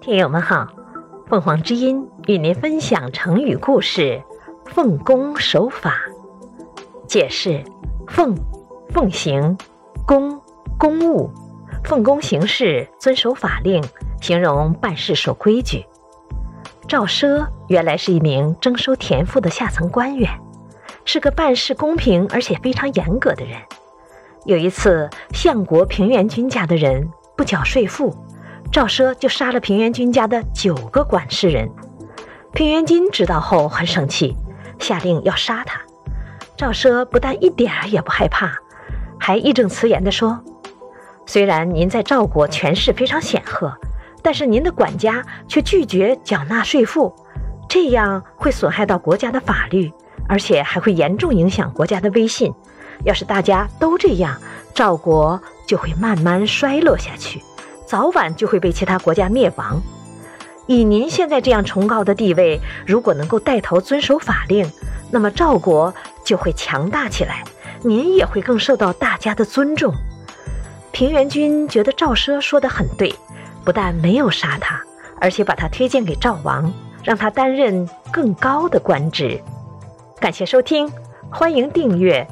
听友们好，凤凰之音与您分享成语故事“奉公守法”。解释：奉，奉行；公，公务。奉公行事，遵守法令，形容办事守规矩。赵奢原来是一名征收田赋的下层官员，是个办事公平而且非常严格的人。有一次，相国平原君家的人不缴税赋。赵奢就杀了平原君家的九个管事人，平原君知道后很生气，下令要杀他。赵奢不但一点儿也不害怕，还义正辞严地说：“虽然您在赵国权势非常显赫，但是您的管家却拒绝缴纳税赋，这样会损害到国家的法律，而且还会严重影响国家的威信。要是大家都这样，赵国就会慢慢衰落下去。”早晚就会被其他国家灭亡。以您现在这样崇高的地位，如果能够带头遵守法令，那么赵国就会强大起来，您也会更受到大家的尊重。平原君觉得赵奢说的很对，不但没有杀他，而且把他推荐给赵王，让他担任更高的官职。感谢收听，欢迎订阅。